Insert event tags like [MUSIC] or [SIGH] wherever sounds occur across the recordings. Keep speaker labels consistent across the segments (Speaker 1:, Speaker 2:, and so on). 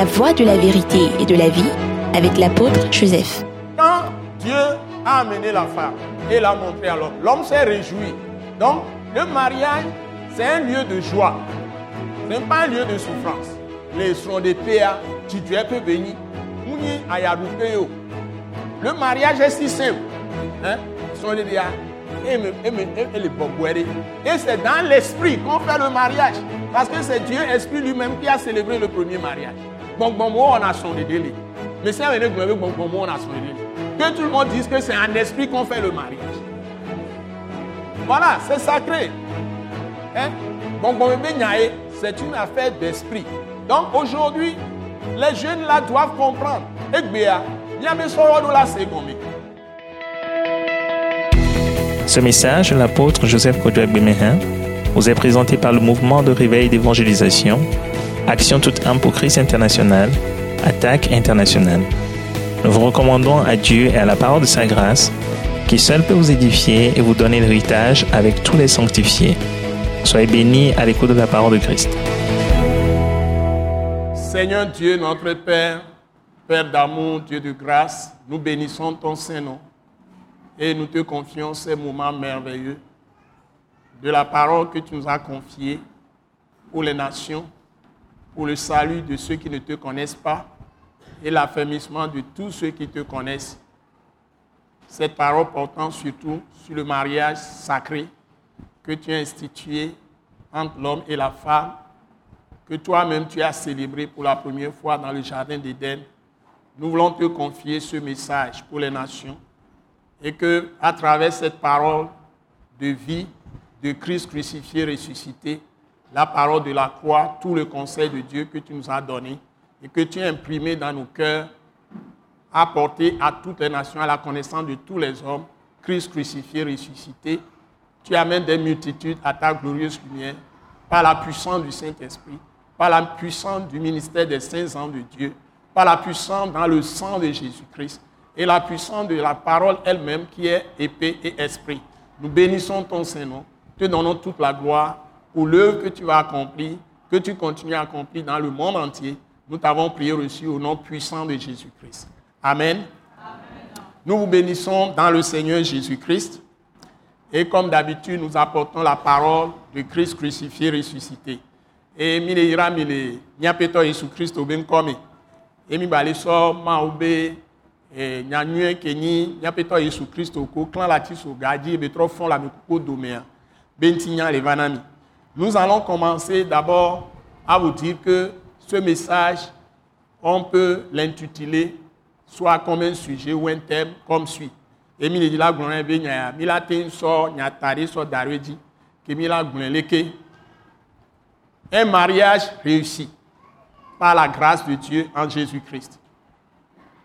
Speaker 1: La voie de la vérité et de la vie avec l'apôtre Joseph.
Speaker 2: Quand Dieu a amené la femme et l'a montré à l'homme, l'homme s'est réjoui. Donc, le mariage, c'est un lieu de joie. Ce n'est pas un lieu de souffrance. Les sons de PA, tu es peu béni. Le mariage est si simple. Et c'est dans l'esprit qu'on fait le mariage. Parce que c'est Dieu, Esprit lui-même, qui a célébré le premier mariage. Bon, bon, on a son délai. Mais c'est un bon, bon, on a. Que tout le monde dise que c'est en esprit qu'on fait le mariage. Voilà, c'est sacré. Hein? Bon, bon, c'est une affaire d'esprit. Donc aujourd'hui, les jeunes là doivent comprendre.
Speaker 3: Ce message, l'apôtre Joseph Kodouak Bemehin, vous est présenté par le mouvement de réveil d'évangélisation, Action toute âme pour Attaque internationale. Nous vous recommandons à Dieu et à la parole de sa grâce, qui seul peut vous édifier et vous donner l'héritage avec tous les sanctifiés. Soyez bénis à l'écoute de la parole de Christ.
Speaker 2: Seigneur Dieu, notre Père, Père d'amour, Dieu de grâce, nous bénissons ton Saint-Nom et nous te confions ces moments merveilleux de la parole que tu nous as confiée pour les nations, pour le salut de ceux qui ne te connaissent pas et l'affermissement de tous ceux qui te connaissent. Cette parole portant surtout sur le mariage sacré que tu as institué entre l'homme et la femme, que toi-même tu as célébré pour la première fois dans le Jardin d'Éden nous voulons te confier ce message pour les nations et que, à travers cette parole de vie de Christ crucifié, ressuscité, la parole de la croix, tout le conseil de Dieu que tu nous as donné et que tu as imprimé dans nos cœurs, apporté à toutes les nations, à la connaissance de tous les hommes, Christ crucifié, ressuscité. Tu amènes des multitudes à ta glorieuse lumière par la puissance du Saint-Esprit, par la puissance du ministère des saints ans de Dieu par la puissance dans le sang de Jésus-Christ et la puissance de la parole elle-même qui est épée et esprit. Nous bénissons ton Saint-Nom, te donnons toute la gloire pour l'œuvre que tu as accomplie, que tu continues à accomplir dans le monde entier. Nous t'avons prié reçu au nom puissant de Jésus-Christ. Amen. Nous vous bénissons dans le Seigneur Jésus-Christ. Et comme d'habitude, nous apportons la parole de Christ crucifié, ressuscité. Et mile ira mile, Jésus-Christ au bien comme emi bale sɔ mawo be e, nyanyue ke nyi míaƒetɔ yesu kristo ko klã la ti so gadzi be trɔ fɔn le amekuku domea be ŋuti nous allons commencer d'abord à vous dire que ce message on peut l'intituler soit comme un sujet ou un thème comme suit be sɔ sɔ ke un mariage réussi par la grâce de Dieu en Jésus-Christ.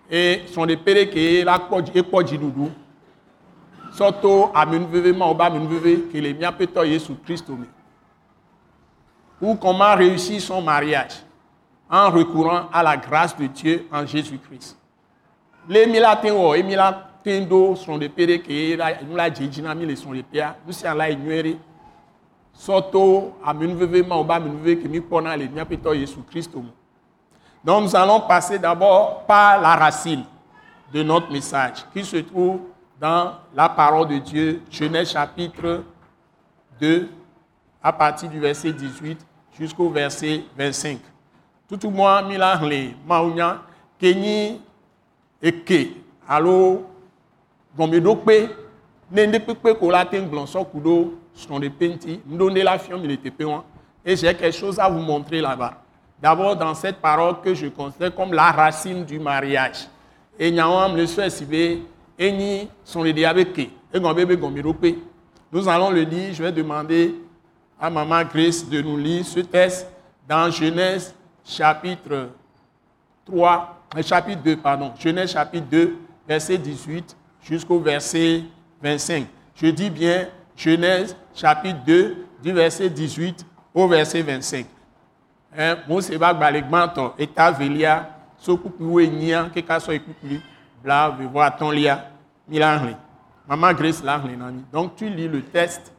Speaker 2: Et son qui est la ekpɔdzi ɖuɖu sɔto amenuveve ma woba amenuveve ke le. Ou comment réussir son mariage en recourant à la grâce de Dieu en Jésus-Christ. Le mi la te wɔ emi la te ɖo srɔ̃ɖeƒe ɖe ke la nu la dze dzi na mi le srɔ̃ɖeƒea nu sia la yi nyuie ɖe sɔto amenuveve ma woba amenuveve ke mi kpɔna le míaƒetɔ Jésus Christ me. Donc nous allons passer d'abord par la racine de notre message qui se trouve dans la parole de Dieu, Genèse chapitre 2, à partir du verset 18 jusqu'au verset 25. Tout le monde, mila hle, maunya, kenyi, eke, alo, gombedo pe, nende pepe ko la ten glonso kudo, son de penti, m'donne la fion, il était et j'ai quelque chose à vous montrer là-bas. D'abord, dans cette parole que je considère comme la racine du mariage. Et nous allons le lire. Je vais demander à Maman Grace de nous lire ce texte dans Genèse chapitre 3, euh, chapitre 2, pardon. Genèse chapitre 2, verset 18 jusqu'au verset 25. Je dis bien Genèse chapitre 2, du verset 18 au verset 25. Mose ba gbalegbãtɔ eta velia so kpukpuwo enyia keka sɔ ekpukpui bla vevɔ atɔ̃lia mi la hlẽ maman Grace la hlẽ na mi donc tu lis le texte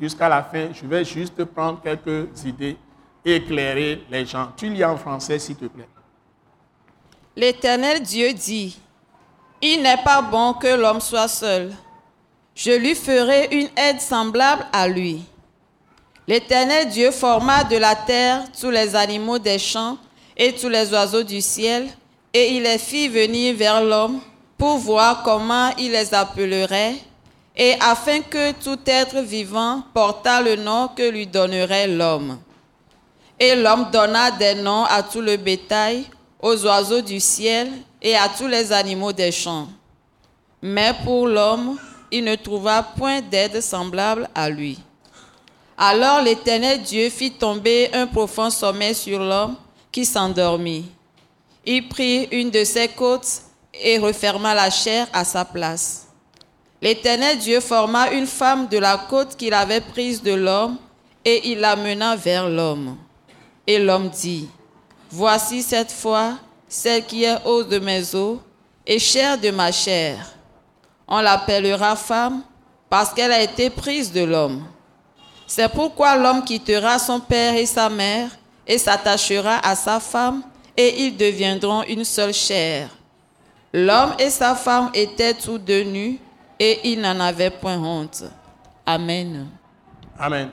Speaker 2: jusqu'à la fin je vais juste prendre quelques idées et éclairer les gens tu lis en français s'il te plaît
Speaker 4: L'Éternel Dieu dit, Il n'est pas bon que l'homme soit seul. Je lui ferai une aide semblable à lui. L'Éternel Dieu forma de la terre tous les animaux des champs et tous les oiseaux du ciel, et il les fit venir vers l'homme pour voir comment il les appellerait, et afin que tout être vivant portât le nom que lui donnerait l'homme. Et l'homme donna des noms à tout le bétail, aux oiseaux du ciel et à tous les animaux des champs. Mais pour l'homme, il ne trouva point d'aide semblable à lui. Alors l'Éternel Dieu fit tomber un profond sommeil sur l'homme qui s'endormit. Il prit une de ses côtes et referma la chair à sa place. L'Éternel Dieu forma une femme de la côte qu'il avait prise de l'homme et il l'amena vers l'homme. Et l'homme dit, Voici cette fois celle qui est os de mes os et chair de ma chair. On l'appellera femme parce qu'elle a été prise de l'homme. C'est pourquoi l'homme quittera son père et sa mère et s'attachera à sa femme et ils deviendront une seule chair. L'homme et sa femme étaient tous deux nus et ils n'en avaient point honte. Amen.
Speaker 2: Amen.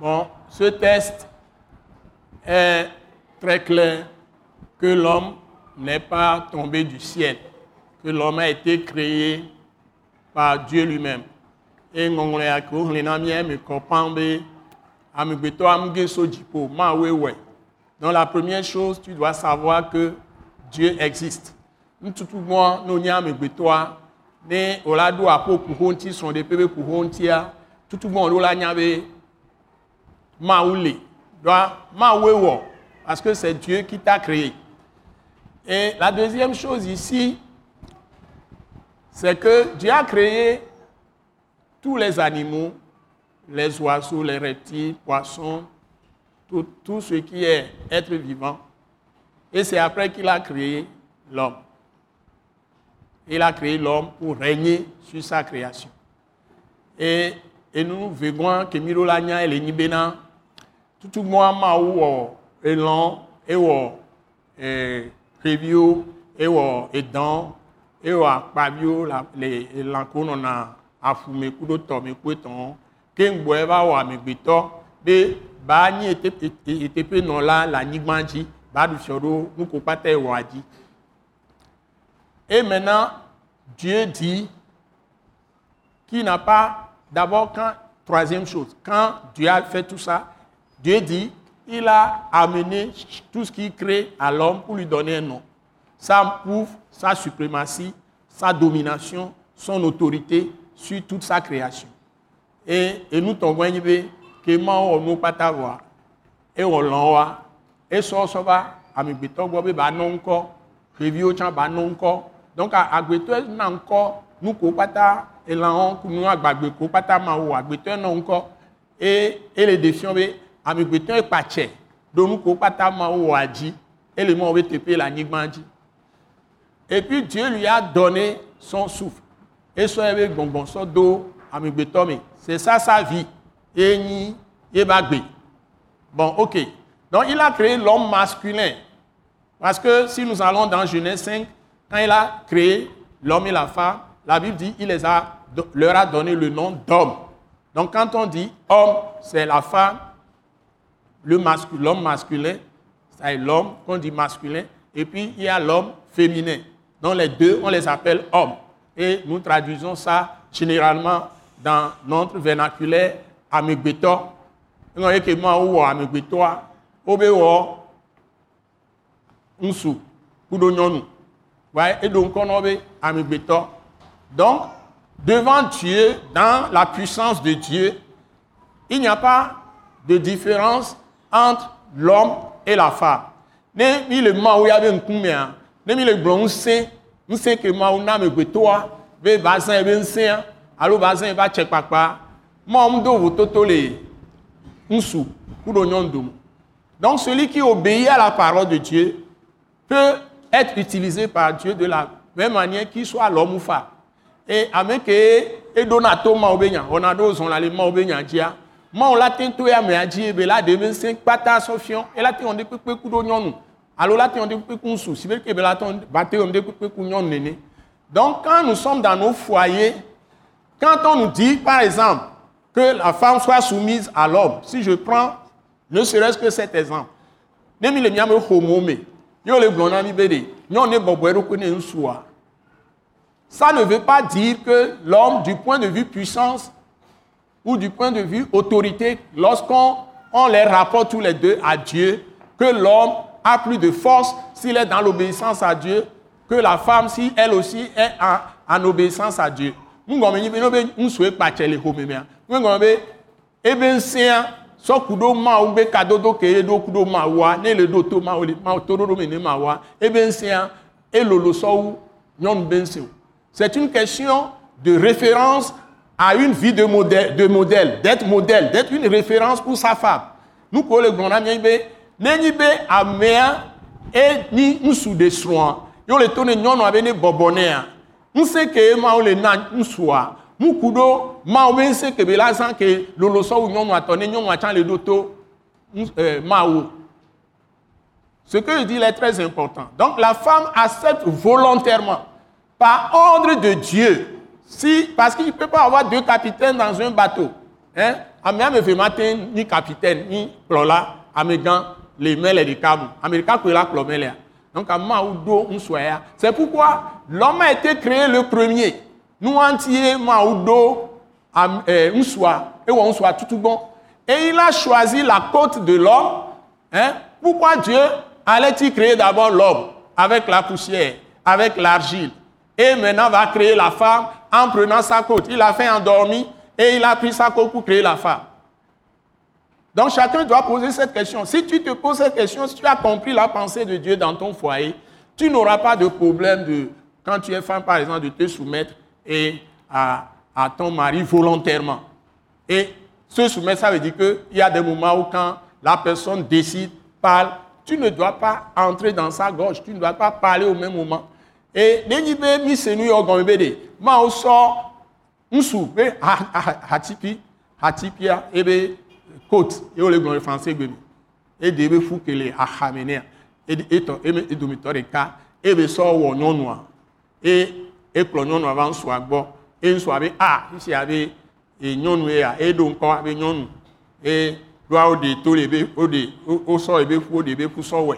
Speaker 2: Bon, ce test est très clair que l'homme n'est pas tombé du ciel, que l'homme a été créé par Dieu lui-même. Et ngongole ya ko hlena mie me kopambe amegbeto amge so jipo ma wewe. Donc la première chose, tu dois savoir que Dieu existe. Ntutu mo no nya amegbeto a ne olado apo kuhonti son de pepe kuhonti a tutu mo lo la nya be ma ule. Doit ma wewo parce que c'est Dieu qui t'a créé. Et la deuxième chose ici, c'est que Dieu a créé tous les animaux, les oiseaux, les reptiles, poissons, tout, tout ce qui est être vivant. Et c'est après qu'il a créé l'homme. Il a créé l'homme pour régner sur sa création. Et, et nous verrons que Mirolanya et les Nibena, tout le monde m'a ou élan, et ou review, et ou édan, et les lankono na afume kudo tɔme kuetɔn ke ŋgbɔe va wɔ amegbetɔ be ba nyi eteƒe nɔla le anyigba dzi ba ɖu fiɔ ɖo nuko kpata ye wɔa dzi et maintenant Dieu dit qu'il n'a pas d'abord quand troisième chose. Quand Dieu a fait tout ça Dieu dit il a amené tout ce qu'il crée à l'homme pour lui donner un nom. Ça prouve sa suprématie sa domination son autorité sur toute sa création. Et, nous tombons que ma nous pas voir et on l'envoie et ba no nko donc agbeto na nko nu ko pata e la on ku nu agbagbe ko pata ma wo agbeto na nko et et les défiants be amigbeto e pache do nu ko pata ma wo aji et le mo be tepe la nigbanji et puis Dieu lui a donné son souffle. Et so ebe gbongbon so do amegbetɔ me c'est ça sa vie. Enyi yeba gbe bon ok. Donc il a créé l'homme masculin. Parce que si nous allons dans Genèse 5 quand il a créé l'homme et la femme la Bible dit il les a leur a donné le nom d'homme. Donc quand on dit homme c'est la femme le masculin l'homme masculin c'est l'homme qu'on dit masculin et puis il y a l'homme féminin. Donc les deux on les appelle hommes. Et nous traduisons ça généralement dans notre vernaculaire amegbeto. Nous wo nsu kudo nyonu. Et donc on obe amegbeto. Donc devant Dieu, dans la puissance de Dieu, il n'y a pas de différence entre l'homme et la femme. Ne mi le ma ou ya be nkume a, ne mi le gbon se ŋusẽ ke mawu na amegbetoa be ba zã be ŋusẽa alo ba zã ba tse kpakpa mawu do vototo le ŋusu ku ɖo nyɔnu dome donc celui qui obéit à la parole de Dieu peut être utilisé par Dieu de la même manière qu'il soit l'homme ou femme. Et ame ke eɖona to mawu be nya wɔna ɖo zɔn la le mawu be nya dzia mawu la te to ya amea dzi be la ɖe be ŋusẽ kpata sɔfiɔ ela te wɔn ɖe kpekpe ku ɖo nyɔnu alo la te yɔn de kpekpe ŋu su si be kebe la te va te yɔn de kpekpe nyɔnu nene donc quand nous sommes dans nos foyers quand on nous dit par exemple que la femme soit soumise à l'homme si je prends ne serait-ce que cet exemple ne mi le miame xomo me yo le gblɔ na mi be de nyɔnu ne bɔbɔ eɖokui ne ŋusua ça ne veut pas dire que l'homme du point de vue puissance ou du point de vue autorité, lorsqu'on on les rapporte tous les deux à Dieu, que l'homme a plus de force s'il est dans l'obéissance à Dieu que la femme si elle aussi est en, en obéissance à Dieu. Ngɔme nyi be no be be be kadodo ke eɖo kuɖo mawua ne le ɖo to le me ne ŋusẽa elolo sɔwu nyɔnu be o. C'est une question de référence à une vie de modèle, de modèle, d'être modèle, d'être une référence pour sa femme. Pour le grand ami, nenyi be amea e ni nsu de sroa yo le tone nyɔnu abe ne bɔbɔnɛa ŋusẽ ke ma wo le na ŋusua muku ɖo ma wo be ŋusẽ ke be la zã ke lolosɔwu nyɔnua tɔ ne le ɖo to euh, ma wo ce que je dis est très important donc la femme accepte volontairement par ordre de Dieu si, parce qu'il ne peut pas avoir deux capitaines dans un bateau. Hein? Amia me fait matin ni capitaine, ni plola, amégan, les mêles et les câbles. Américain que la clomélea. Donc, à Maoudo, on soit. C'est pourquoi l'homme a été créé le premier. Maoudo, on soit, et on soit tout bon. Et il a choisi la côte de l'homme. Hein? Pourquoi Dieu allait-il créer d'abord l'homme avec la poussière, avec l'argile? Et maintenant va créer la femme en prenant sa côte. Il a fait endormi et il a pris sa côte pour créer la femme. Donc chacun doit poser cette question. Si tu te poses cette question, si tu as compris la pensée de Dieu dans ton foyer, tu n'auras pas de problème de, quand tu es femme par exemple, de te soumettre et à, ton mari volontairement. Et se soumettre, ça veut dire qu'il y a des moments où quand la personne décide, parle, tu ne dois pas entrer dans sa gorge, tu ne dois pas parler au même moment. Et nenyi be mi se nu yɔ gɔme be de ma wo sɔ ŋusu be ha ha hatipi hatipia ebe ye wo le le français gbe me ede ebe fu ke le axame nea ede etɔ eme edomitɔ ɖeka ebe sɔ wɔ nyɔnua e ekplɔ nyɔnua va ŋusua gbɔ e ŋusua be a fisia be e nyɔnu ya eɖo ŋkɔ abe nyɔnu e ɖoa wo ɖe to le be wo ɖe wo sɔ ebe wo ɖe ebe fu sɔ wɔe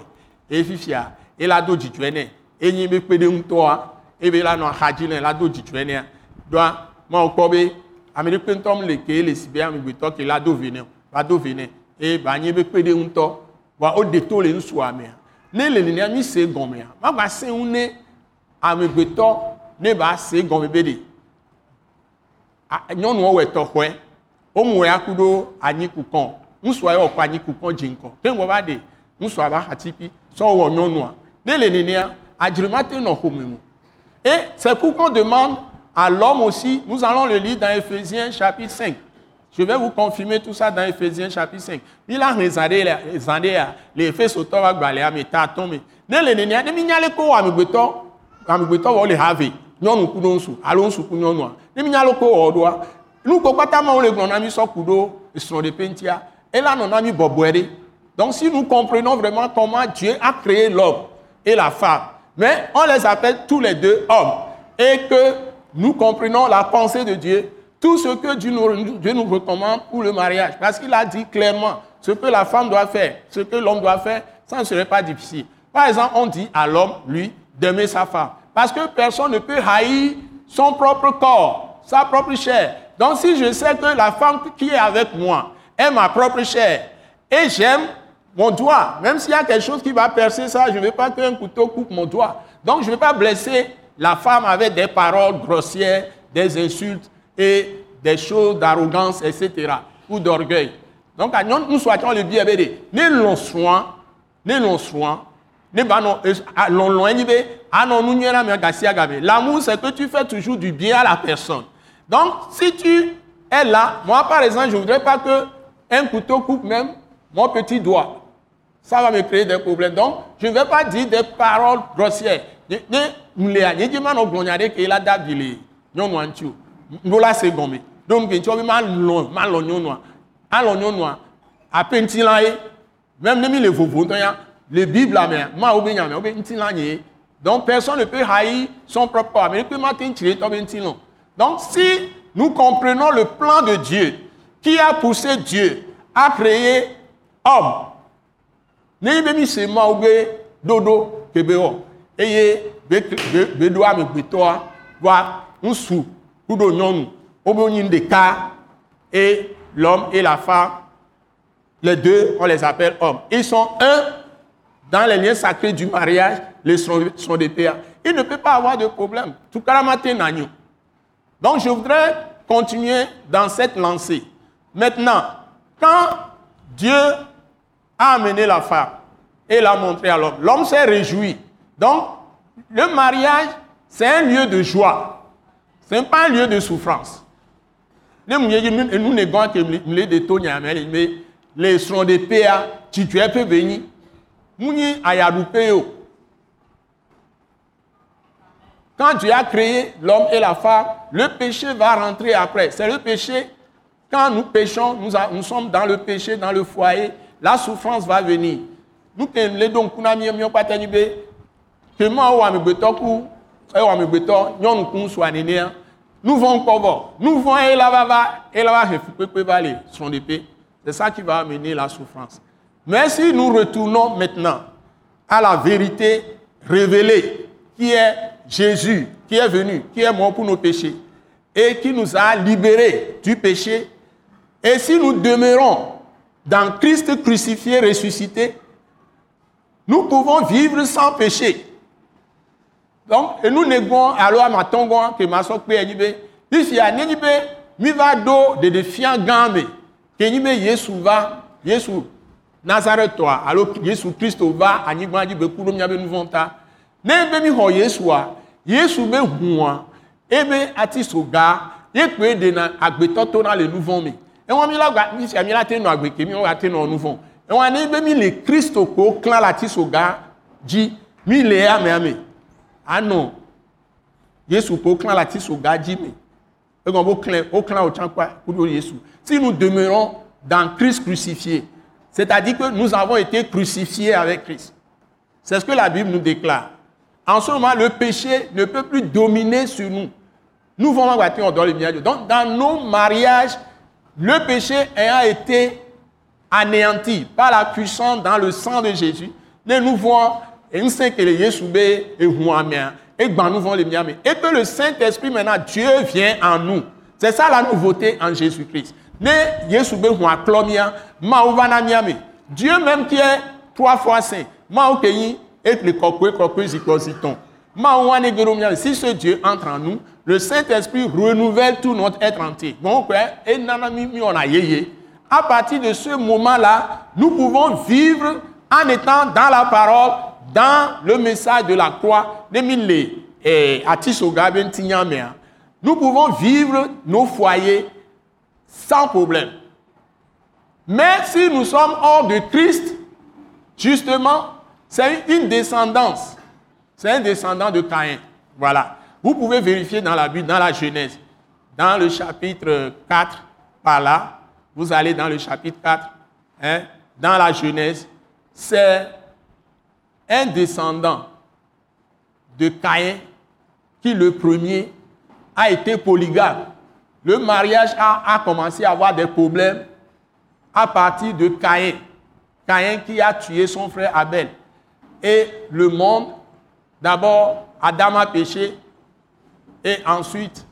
Speaker 2: e fifia e la do dzidzɔe nɛ enyi be kpeɖeŋutɔa ebe la nɔ axadzi nɛ la do dzidzɔe nɛ doa mawo kpɔ be ame ɖe kpentɔ le ke le si be amegbetɔ ke la do ve nɛ va do ve nɛ eye ba nye be kpeɖeŋutɔ wa wo ɖe to le ŋusua mea ne le nenea mi se gɔmea magba se ŋu ne amegbetɔ ne ba se gɔme be de nyɔnuwo wɔ tɔxɔe womu ya ku ɖo anyikukɔ ŋusua yɛ wɔkɔ anyikukɔ dzi ŋkɔ ke ŋgɔ de ŋusua va hatipi sɔ wɔ nyɔnua ne le nenea Adjurmate Et c'est pourquoi on demande à l'homme aussi, nous allons le lire dans Ephésiens chapitre 5. Je vais vous confirmer tout ça dans Ephésiens chapitre 5. Il a regardé les effets sur toi, balé à méta tombe. Ne le nenia, ne mignale ko amigbeto, amigbeto wo le have. Nyɔnu ku no nsu, alo nsu ku nyɔnua. Ne mignale ko wo doa. Nu ko pata ma wo le gbɔna mi sɔ ku do esrɔ̃ de pentia. Et là, on a mis bobouere. Donc, si nous comprenons vraiment comment Dieu a créé l'homme et la femme, mais on les appelle tous les deux hommes. Et que nous comprenons la pensée de Dieu, tout ce que Dieu nous, Dieu nous recommande pour le mariage. Parce qu'il a dit clairement ce que la femme doit faire, ce que l'homme doit faire, ça ne serait pas difficile. Par exemple, on dit à l'homme, lui, d'aimer sa femme. Parce que personne ne peut haïr son propre corps, sa propre chair. Donc si je sais que la femme qui est avec moi est ma propre chair, et j'aime mon doigt, même s'il y a quelque chose qui va percer ça, je ne veux pas qu'un couteau coupe mon doigt. Donc je ne veux pas blesser la femme avec des paroles grossières, des insultes et des choses d'arrogance, etc. ou d'orgueil. Donc nous souhaitons le bien ne l'on soin, ne l'on soin, ne l'on loin, L'amour, c'est que tu fais toujours du bien à la personne. Donc, si tu es là, moi par exemple, je ne voudrais pas que un couteau coupe même mon petit doigt. Ça va me créer des problèmes. Donc, je ne vais pas dire des paroles grossières. Même ne mi Donc personne ne peut haïr son propre corps. Donc si nous comprenons le plan de Dieu, qui a poussé Dieu à créer homme, dodo kebe o. Eye be be be do ame gbetoa wa nsu kudo nyɔnu obe onyi de ka et l'homme et la femme les deux, on les appelle hommes. Ils sont un dans les liens sacrés du mariage, les sont, sont des pères. Il ne peut pas avoir de problème. Tout Donc, je voudrais continuer dans cette lancée. Maintenant, quand Dieu a amené la femme et l'a montré à l'homme, l'homme s'est réjoui. Donc, le mariage, c'est un lieu de joie. Ce n'est pas un lieu de souffrance. Nous, nous, nous, les seront des tu es peu béni. Mouni ayadupeo. Quand Dieu a créé l'homme et la femme, le péché va rentrer après. C'est le péché. Quand nous péchons, nous, sommes dans le péché, dans le foyer, la souffrance va venir. Nous les donc que moi e kun so anene nous vont encore nous vont et là va et là va refu pe va les sont des paix c'est ça qui va amener la souffrance. Mais si nous retournons maintenant à la vérité révélée, qui est Jésus, qui est venu, qui est mort pour nos péchés, et qui nous a libérés du péché, et si nous demeurons dans Christ crucifié, ressuscité, nous pouvons vivre sans péché. Donc, et nous négons alors ma tongue que ma soeur ici à Nénibe, mi va do de défiant gambe yesu va yesu nazaretɔa alo yesu kristo va anyigba dzi be ku ɖo míabe nu vɔ ta ne be mi xɔ yesua yesu be hua ebe ati so ga ye kpe ɖena agbetɔtɔ na le nu vɔ me ewɔn mi la gba mi sia mi la te nɔ agbe ke mi wa te nɔ nu vɔ ewɔn ne be mi le kristo ko klã la ati so ga dzi mi le ame ame anɔ yesu ko klã la ati so ga dzi me egɔn bo klẽ o klã o tsã kpa ku ɖo yesu si nous demeurons dans Christ crucifié, c'est-à-dire que nous avons été crucifiés avec Christ. C'est ce que la Bible nous déclare. En ce moment, le péché ne peut plus dominer sur nous. Nous vont dans le milieu. Donc, dans nos mariages, le péché ayant été anéanti par la puissance dans le sang de Jésus, nous voyons et nous savons que et nous et que le Saint-Esprit maintenant, Dieu vient en nous. C'est ça la nouveauté en Jésus-Christ ne yesu be hu akplɔ mia mawu va na mia me dieu même qui est trois fois saint. Ge ɖo mia me si ce dieu entre en nous le saint esprit renouvelle tout notre être entier. Et on a à partir de ce moment là nous pouvons vivre en étant dans la parole dans le message de la croix. Eh, tinyamea nous pouvons vivre nos foyers sans problème. Mais si nous sommes hors de Christ, justement, c'est une descendance. C'est un descendant de Caïn. Voilà. Vous pouvez vérifier dans la Bible, dans la Genèse, dans le chapitre 4, par là, vous allez dans le chapitre 4, hein, dans la Genèse, c'est un descendant de Caïn qui, le premier, a été polygame le mariage a, commencé à avoir des problèmes à partir de Caïn. Caïn qui a tué son frère Abel. Et le monde, d'abord, Adam a péché, et ensuite,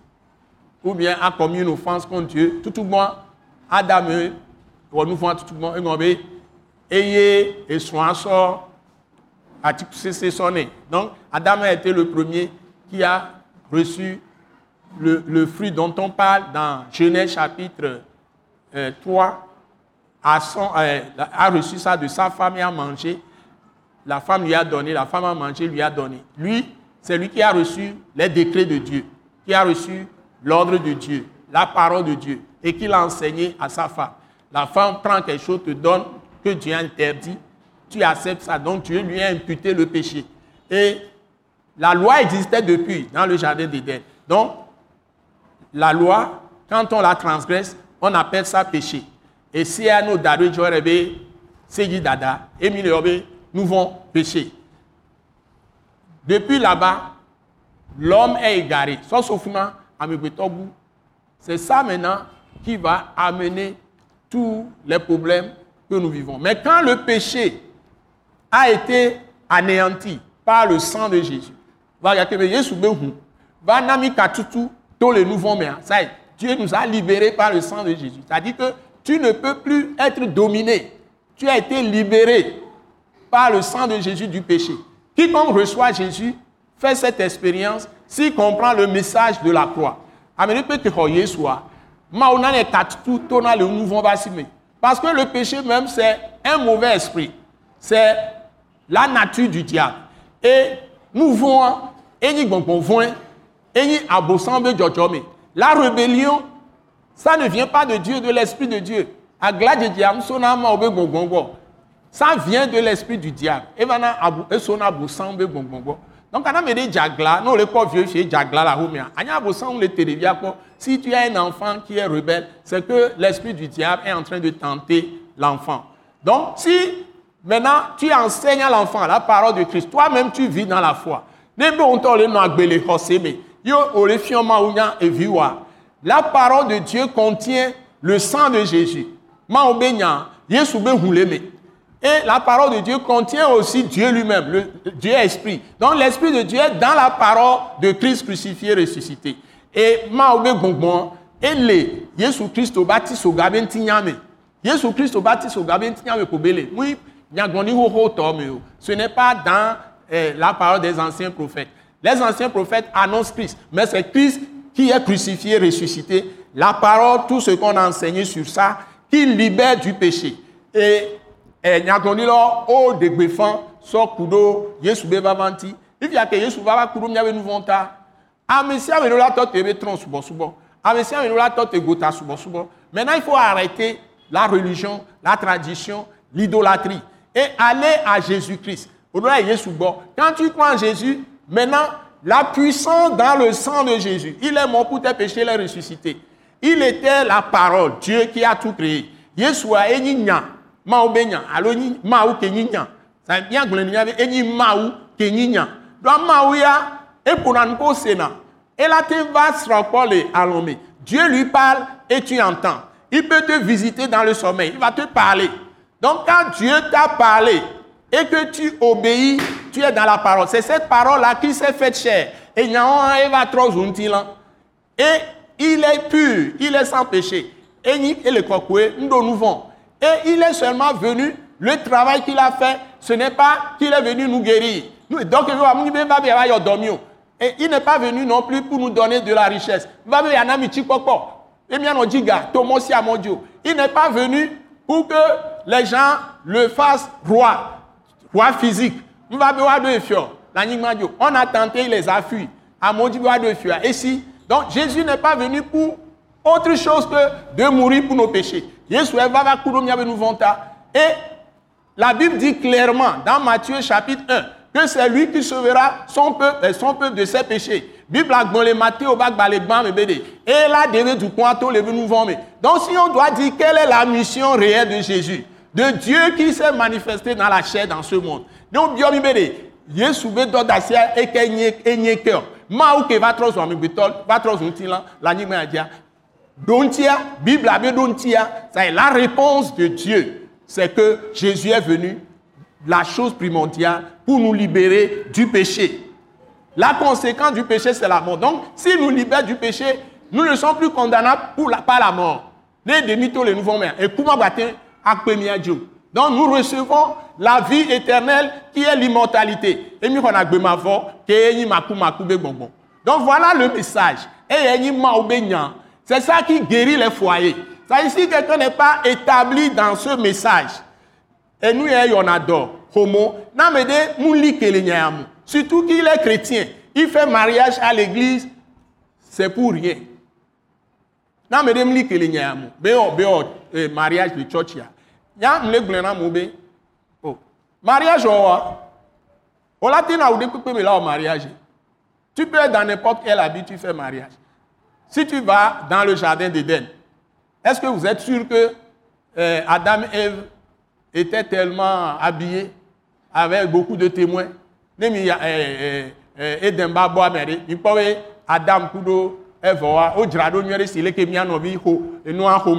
Speaker 2: ou bien a commis une offense contre Dieu. Tout le monde, Adam, ou nous faisons tout le monde, et et son sort, a cessé sonner. Donc, Adam a été le premier qui a reçu le, fruit dont on parle dans Genèse chapitre 3 euh, a, reçu ça de sa femme et a mangé. La femme lui a donné, la femme a mangé, lui a donné. Lui, c'est lui qui a reçu les décrets de Dieu, qui a reçu l'ordre de Dieu, la parole de Dieu, et qui l'a enseigné à sa femme. La femme prend quelque chose, te donne, que Dieu interdit, tu acceptes ça, donc Dieu lui a imputé le péché. Et la loi existait depuis dans le jardin d'Éden. Donc, la loi, quand on la transgresse, on appelle ça péché. Et si à nous dada, c'est dada, et nous vont pécher. Depuis là-bas, l'homme est égaré. Sauf C'est ça maintenant qui va amener tous les problèmes que nous vivons. Mais quand le péché a été anéanti par le sang de Jésus, va katutu Dieu nous a libérés par le sang de Jésus. C'est-à-dire que tu ne peux plus être dominé. Tu as été libéré par le sang de Jésus du péché. Quiconque reçoit Jésus fait cette expérience s'il comprend le message de la croix. Parce que le péché même, c'est un mauvais esprit. C'est la nature du diable. Et nous voyons, et nous voyons, la rébellion, ça ne vient pas de Dieu, de l'esprit de Dieu. Ça vient de l'esprit du diable. Donc. Si tu as un enfant qui est rebelle, c'est que l'esprit du diable est en train de tenter l'enfant. Donc, si maintenant tu enseignes à l'enfant la parole de Christ, toi-même tu vis dans la foi. La parole de Dieu contient le sang de Jésus. Et la parole de Dieu contient aussi Dieu lui-même, le Dieu esprit. Donc l'esprit de Dieu est dans la parole de Christ crucifié ressuscité. Et maobe bonbon et les Jésus Christ au baptiste au gaben tinyame. Jésus Christ au baptiste au gaben tinyame kobele. Oui, ce n'est pas dans eh, la parole des anciens prophètes. Les anciens prophètes annoncent Christ, mais c'est Christ qui est crucifié, ressuscité. La parole, tout ce qu'on a enseigné sur ça, qui libère du péché. Et nyagblɔɖi lɔ o degbe fã sɔ ku ɖo yesu be vavanti ifia ke yesu va va ku ɖo míaƒe nu vɔ̃ ta ame sia ame la tɔ te be trɔn subɔsubɔ ame sia ame la tɔ te gota subɔsubɔ maintenant il faut arrêter la religion la tradition l'idolâtrie. Et aller à Jésus-Christ. Quand tu crois en Jésus maintenant la puissance dans le sang de Jésus. Il est mort pour tes péchés il est ressuscité. Il était la parole Dieu qui a tout créé. Yesu a enyi nya mawu be nya alo mawu ya eƒona nu ko sena ela te va srɔ̃kpɔ le alɔ me Dieu lui parle et tu entends. Il peut te visiter dans le sommeil. Il va te parler. Donc quand Dieu t'a parlé et que tu obéis tu es dans la parole. C'est cette parole là qui s'est faite chair. Et et il est pur il est sans péché. Et vɔ̃ et il est seulement venu, le travail qu'il a fait, ce n'est pas qu'il est venu nous guérir. Donc, et il n'est pas venu non plus pour nous donner de la richesse. Il n'est pas venu pour que les gens le fassent roi, roi physique. On a tenté, il les a fui. Et si, donc Jésus n'est pas venu pour autre chose que de mourir pour nos péchés. Et la Bible dit clairement dans Matthieu chapitre 1 que c'est lui qui sauvera son peuple, peuple de ses péchés. Bible a Matthieu Et là, devait du point le nous Donc si on doit dire quelle est la mission réelle de Jésus, de Dieu qui s'est manifesté dans la chair dans ce monde. Donc Dieu m'ébédé. Yesu be dɔ dasia eke nye enye ke o maawu ke va trɔ zɔn amegbetɔ va trɔ zɔn ti la la anyigba ya Dontia, Bible a Dontia, c'est la réponse de Dieu. C'est que Jésus est venu, la chose primordiale, pour nous libérer du péché. La conséquence du péché, c'est la mort. Donc, s'il nous libère du péché, nous ne sommes plus condamnables pour la, par la mort. Les demi les nouveaux Donc, nous recevons la vie éternelle qui est l'immortalité. Donc, voilà le message. C'est ça qui guérit les foyers. Ça ici, quelqu'un n'est pas établi dans ce message. Et nous, on adore. Homo, surtout qu'il est chrétien. Il fait mariage à l'église, c'est pour rien. Be o eh, mariage de church ya. Mle gblena mu be. Oh. Mariage o. O la tina ou de pepe me la au mariage. Tu peux être dans n'importe quel habit, tu fais mariage. Si tu vas dans le jardin d'Éden, est-ce que vous êtes sûr que euh, Adam et Ève étaient tellement habillés avec beaucoup de témoins? Ne mi ya eh eh Eden ba bo amere. Mi po we Adam kudo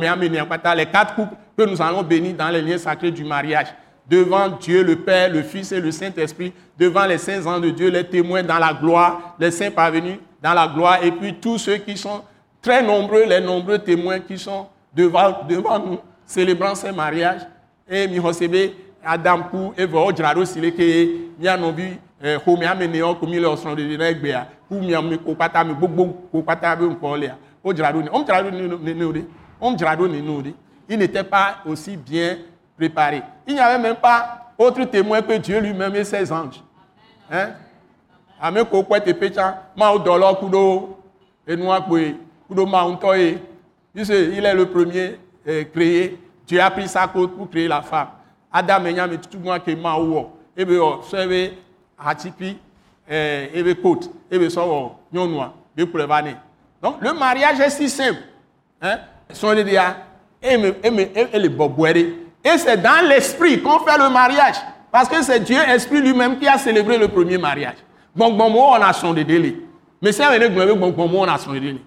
Speaker 2: Ameni akpata les quatre couples que nous allons bénir dans les liens sacrés du mariage. Devant Dieu le Père, le Fils et le Saint-Esprit, devant les saints anges de Dieu, les témoins dans la gloire, les saints parvenus dans la gloire, et puis tous ceux qui sont très nombreux, les nombreux témoins qui sont devant, devant nous, célébrant ces mariages. Et mi Adam ku evo o drado si novi eh, me ameni o komi le osron de na egbe a. Ku mi ko pata mi gbogbo ko pata be nko le a. O drado ni o drado ni ni ni ode o drado ni ni ode il n'était pas aussi bien préparé. Il n'y avait même pas autre témoin que Dieu lui-même et ses anges hein ame ko kwete pecha ma o dolo kudo enu akwe kudo ma unto e il se- il est le premier euh, créé Dieu a pris sa côte pour créer la femme Adam et Nyame tout moi que ma wo ebe o so ebe atipi euh ebe côte ebe so wo nyonua be kulevane donc le mariage est si simple hein. Son de dia et me et c'est dans l'esprit qu'on fait le mariage parce que c'est Dieu esprit lui-même qui a célébré le premier mariage. Bon bon moi on a son de délai mais c'est avec le bon bon moi on a son de délai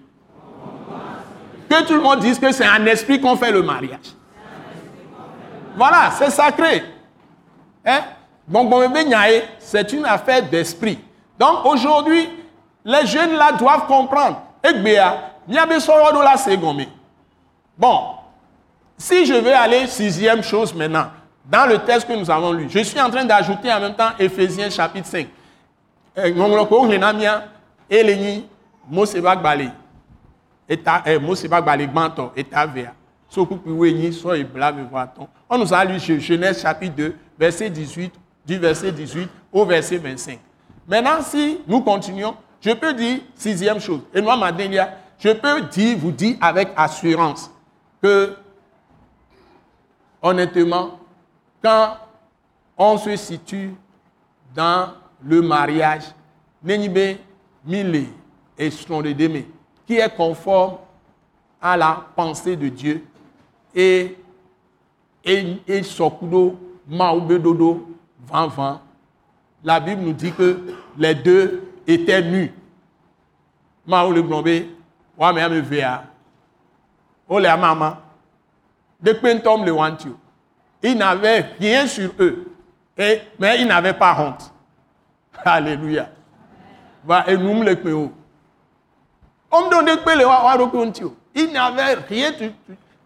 Speaker 2: que tout le monde dise que c'est en esprit qu'on fait le mariage. Voilà, c'est sacré. Hein? C'est une affaire d'esprit. Donc, aujourd'hui, les jeunes là doivent comprendre. Bon, si je vais aller sixième chose maintenant, dans le texte que nous avons lu, je suis en train d'ajouter en même temps Éphésiens chapitre 5. Eh, ngongoloko, ngenamia, Eleni, Mosebak Bale, eta eh, Mosebak Bale Gbanto, eta Vea. Sokupi Wenyi, so et blave voit-on. On nous a lu Genèse chapitre 2, verset 18, du verset 18 au verset 25. Maintenant, si nous continuons, je peux dire sixième chose. Et moi, Madenia, je peux dire, vous dire avec assurance que, honnêtement, quand on se situe dans le mariage, Nenyibe Mille et Slondedeme, qui est conforme à la pensée de Dieu et et, et Sokudo, Maoubedodo, 20-20, la Bible nous dit que les deux étaient nus. Maou le glombe, wa me ame vea. O le. De pentom le. Ils n'avaient rien sur eux. Et, mais ils n'avaient pas honte. [LAUGHS] Alléluia. On donne. Ils n'avaient rien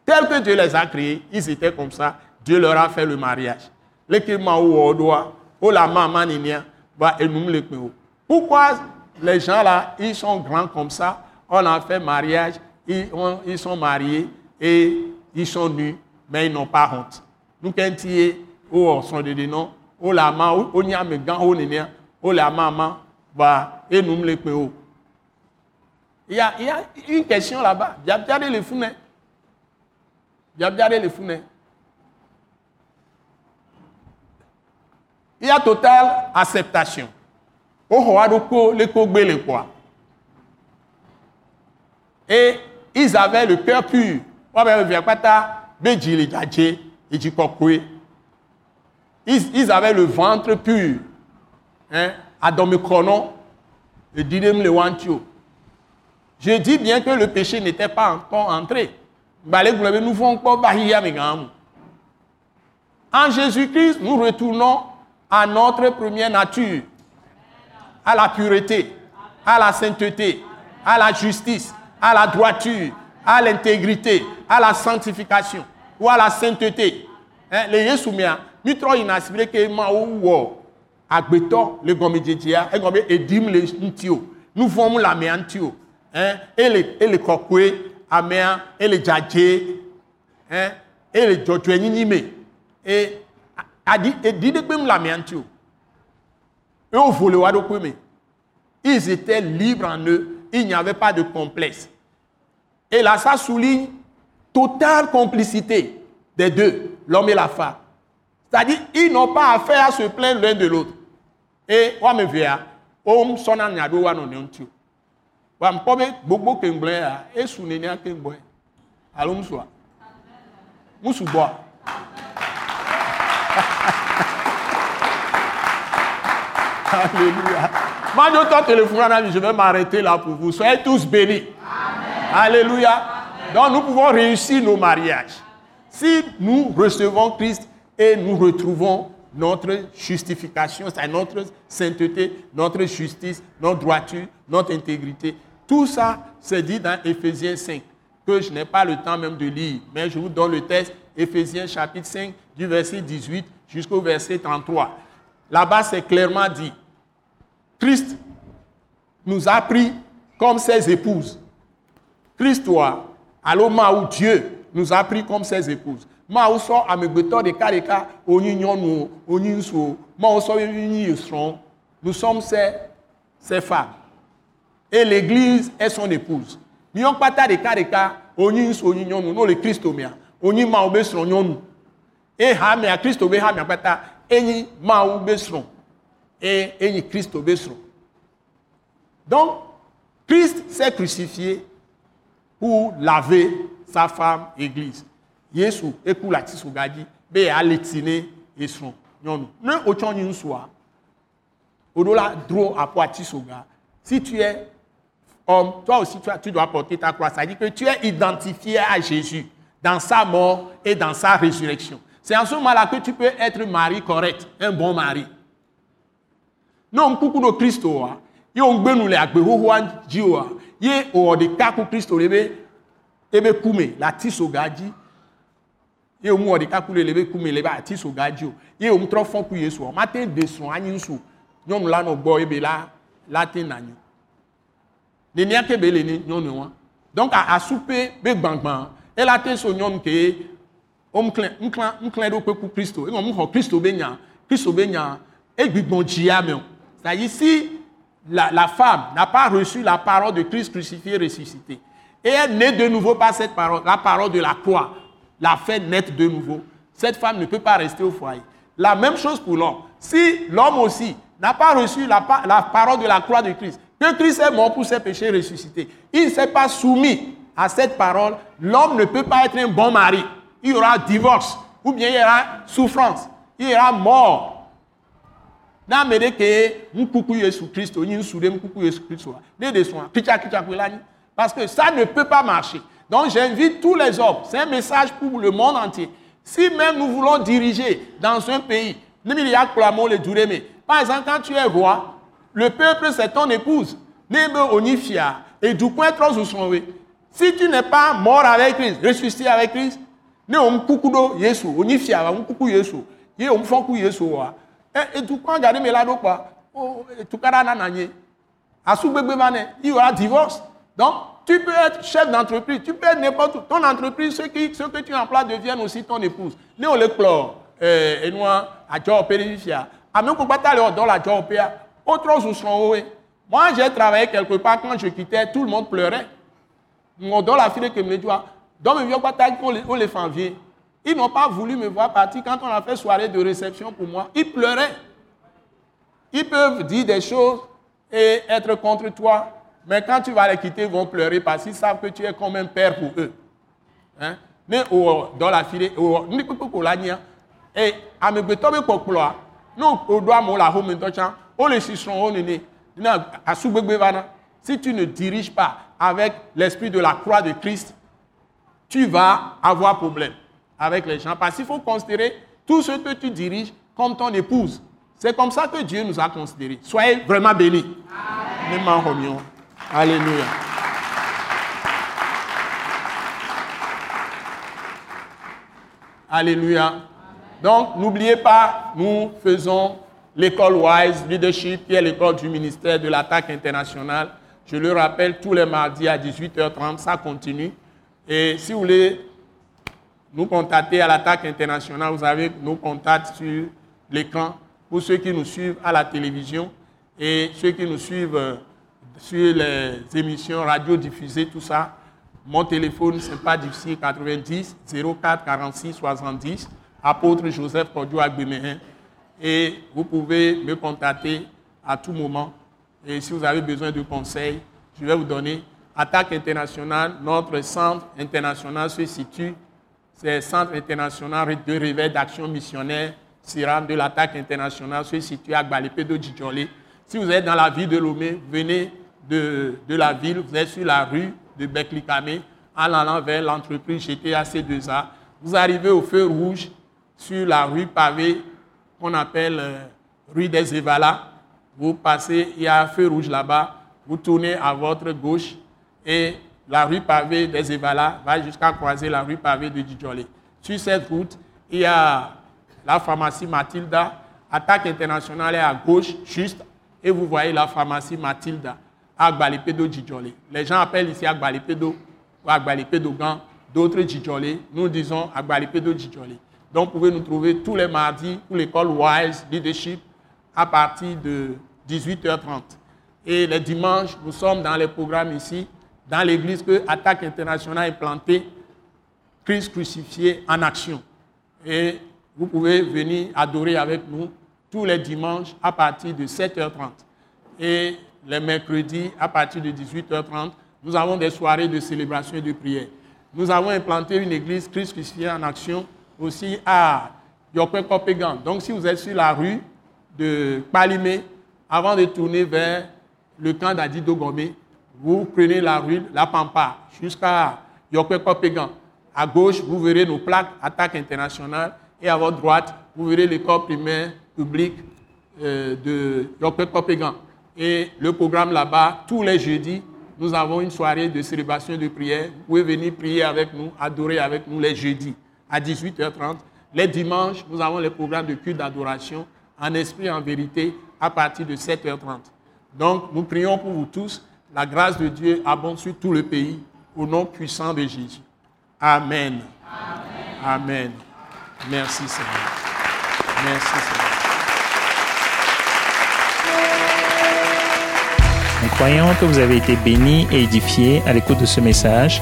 Speaker 2: Tel que Dieu les a créés, ils étaient comme ça. Dieu leur a fait le mariage. Les Pourquoi les gens là, ils sont grands comme ça, on a fait mariage, ils, ont- ils sont mariés et ils sont nus, mais ils n'ont pas honte. Nous, quand ils oh, sont de nom, oh la main, oh n'y a me gan, oh nénia, oh la maman, et nous me les Il y a, il y a une question là-bas. A bien les founets. A bien les founets. Il y a totale acceptation. Et ils avaient le cœur pur. Ils, avaient le ventre pur. Hein? Je dis bien que le péché n'était pas encore entré. En Jésus-Christ, nous retournons à notre première nature, à la pureté, à la sainteté, à la justice, à la droiture, à l'intégrité, à la sanctification ou à la sainteté. Hein, les Yesumia, nous trouvons une assuré que ma agbeto le gomedjejia, et gombe edim le ntio. Nous formons la méantio. Hein, et les et les kokwe, amea, et les djadje, hein, et les jotweni nime. Et adi et dit de la méantio. Et au volet wado kweme. Ils étaient libres en eux, il n'y avait pas de complexe. Et là, ça souligne totale complicité des deux, l'homme et la femme. C'est-à-dire, ils n'ont pas affaire à se plaindre l'un de l'autre. Et, wa me via, om sona nyado wa no neontio. Wa mpobe gbogbo kengble a, neni akengbo. Alo musua. Musu bo. [LAUGHS] Alléluia. Moi, je t'en téléphone, je vais m'arrêter là pour vous. Soyez tous bénis. Alléluia. Donc, nous pouvons réussir nos mariages. Si nous recevons Christ et nous retrouvons notre justification, c'est notre sainteté, notre justice, notre droiture, notre intégrité. Tout ça, c'est dit dans Éphésiens 5, que je n'ai pas le temps même de lire, mais je vous donne le texte, Éphésiens chapitre 5, du verset 18 jusqu'au verset 33. Là-bas, c'est clairement dit, Christ nous a pris comme ses épouses. Christ, toi, à où Dieu nous a pris comme ses épouses. Ma où sort ŋutsuwo ma où sort nous sommes ses ses femmes et l'église est son épouse míɔ kpata ɖeka ɖeka onyi ŋutsu onyi nyɔnu no le onyi mawo be srɔ̃ e ha mea kristo be enyi be srɔ̃ donc Christ s'est crucifié pour laver sa femme église. Yesu eku le atisoga dzi be yeale tsi ne esrɔ̃ nyɔnu ne nyi la dro atisoga si tu es homme toi aussi tu, dois porter ta croix. Ça dit que tu es identifié à Jésus dans sa mort et dans sa résurrection c'est en ce moment-là que tu peux être mari correct un bon mari. Ne ŋkuku ɖo kristo wa ye wòŋgbenu le agbehohoa dzi oa ye wòwɔ ɖeka ku kristo ɖe be ebe kume le atisoga dzi ye wo mu wɔ ɖeka ku le le be kume le be ati so ga dzi o ye wo mu trɔ fɔ ku yesu o ma te de srɔ̃ anyi ŋusu nyɔnu la nɔ gbɔ ebe la la te na nyo nenia ke be le ne nyɔnu wa donc asu pe be gbagbã ela te so nyɔnu ke ŋklẽ ɖo kpe ku kristo eŋɔ mu xɔ kristo be nya kristo be nya egbigbɔn dzia o c'est si la, la femme n'a pas reçu la parole de Christ crucifié ressuscité et elle naît de nouveau par cette parole la parole de la croix l'a fait naître de nouveau. Cette femme ne peut pas rester au foyer. La même chose pour l'homme. Si l'homme aussi n'a pas reçu la, la, parole de la croix de Christ, que Christ est mort pour ses péchés ressuscités, il ne s'est pas soumis à cette parole, l'homme ne peut pas être un bon mari. Il y aura divorce, ou bien il y aura souffrance, il y aura mort. Parce que ça ne peut pas marcher. Donc j'invite tous les hommes, c'est un message pour le monde entier. Si même nous voulons diriger dans un pays, par exemple, quand tu es roi, le peuple c'est ton épouse. Et du coup, si tu n'es pas mort avec Christ, ressuscité avec Christ, ne on kukudo Yesu, onifia, on kuku Yesu, ye on fonku Yesu wa. Et du coup, regardez mais là donc quoi, tout cas là nanye. Asu bebe mane, il y aura divorce. Donc tu peux être chef d'entreprise, tu peux être n'importe où. Ton entreprise, ceux, qui, ceux que tu emploies deviennent aussi ton épouse. Né on le clore, et nous, à job périfia. À même pour batailler dans la job autres sont Moi, j'ai travaillé quelque part, quand je quittais, tout le monde pleurait. Mon dans la file que me dans mes vieux batailles, on les fait vieux. Ils n'ont pas voulu me voir partir quand on a fait soirée de réception pour moi. Ils pleuraient. Ils peuvent dire des choses et être contre toi. Mais quand tu vas les quitter, ils vont pleurer parce qu'ils savent que tu es comme un père pour eux. Hein? Mais dans la file, et à me betobe kokploa, nous au doigt la on les. Si tu ne diriges pas avec l'esprit de la croix de Christ, tu vas avoir problème avec les gens parce qu'il faut considérer tout ce que tu diriges comme ton épouse. C'est comme ça que Dieu nous a considérés. Soyez vraiment bénis. Amen. Alléluia. Alléluia. Donc, n'oubliez pas, nous faisons l'école WISE Leadership, qui est l'école du ministère de l'attaque internationale. Je le rappelle, tous les mardis à 18h30, ça continue. Et si vous voulez nous contacter à l'attaque internationale, vous avez nos contacts sur l'écran pour ceux qui nous suivent à la télévision et ceux qui nous suivent euh, sur les émissions radio diffusées, tout ça. Mon téléphone, c'est pas difficile, 90 04 46 70, apôtre Joseph Kodio Agbemehin. Et vous pouvez me contacter à tout moment. Et si vous avez besoin de conseils, je vais vous donner. Attaque internationale, notre centre international se situe, c'est le Centre international de réveil d'action missionnaire, SIRAM de l'attaque internationale, se situe à Gbalépé de Djidjolé Si vous êtes dans la ville de Lomé, venez de, la ville, vous êtes sur la rue de Beklikame, en allant vers l'entreprise GTA C2A. Vous arrivez au feu rouge sur la rue pavée qu'on appelle euh, rue des Evalas. Vous passez, il y a un feu rouge là-bas. Vous tournez à votre gauche et la rue pavée des Evalas va jusqu'à croiser la rue pavée de Djidjolé. Sur cette route, il y a la pharmacie Matilda. Attaque internationale est à gauche, juste, et vous voyez la pharmacie Matilda à Gbalipedo Djidjolé. Les gens appellent ici Agbalipedo ou Agbalipedo Gan, d'autres Djidjolé. Nous disons Agbalipedo Djidjolé. Donc, vous pouvez nous trouver tous les mardis pour l'école Wise Leadership à partir de 18h30. Et les dimanches, nous sommes dans les programmes ici, dans l'église que Attaque internationale est plantée, Christ crucifié en action. Et vous pouvez venir adorer avec nous tous les dimanches à partir de 7h30. Et les mercredis à partir de 18h30, nous avons des soirées de célébration et de prière. Nous avons implanté une église Christ crucifié en action aussi à Yopé-Kopégan. Donc si vous êtes sur la rue de Palimé, avant de tourner vers le camp d'Adi Dogomé, vous prenez la rue La Pampa jusqu'à Yopé-Kopégan. À gauche, vous verrez nos plaques Attaque internationale et à votre droite, vous verrez l'école primaire publique euh, de Yopé-Kopégan. Et le programme là-bas, tous les jeudis, nous avons une soirée de célébration de prière. Vous pouvez venir prier avec nous, adorer avec nous les jeudis à 18h30. Les dimanches, nous avons les programmes de culte d'adoration en esprit en vérité à partir de 7h30. Donc, nous prions pour vous tous. La grâce de Dieu abonde sur tout le pays au nom puissant de Jésus. Amen. Amen. Amen. Merci Seigneur. Merci Seigneur.
Speaker 3: Nous croyons que vous avez été bénis et édifiés à l'écoute de ce message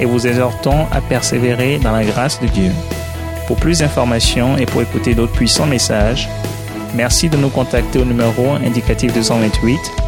Speaker 3: et vous exhortons à persévérer dans la grâce de Dieu. Pour plus d'informations et pour écouter d'autres puissants messages, merci de nous contacter au numéro indicatif 228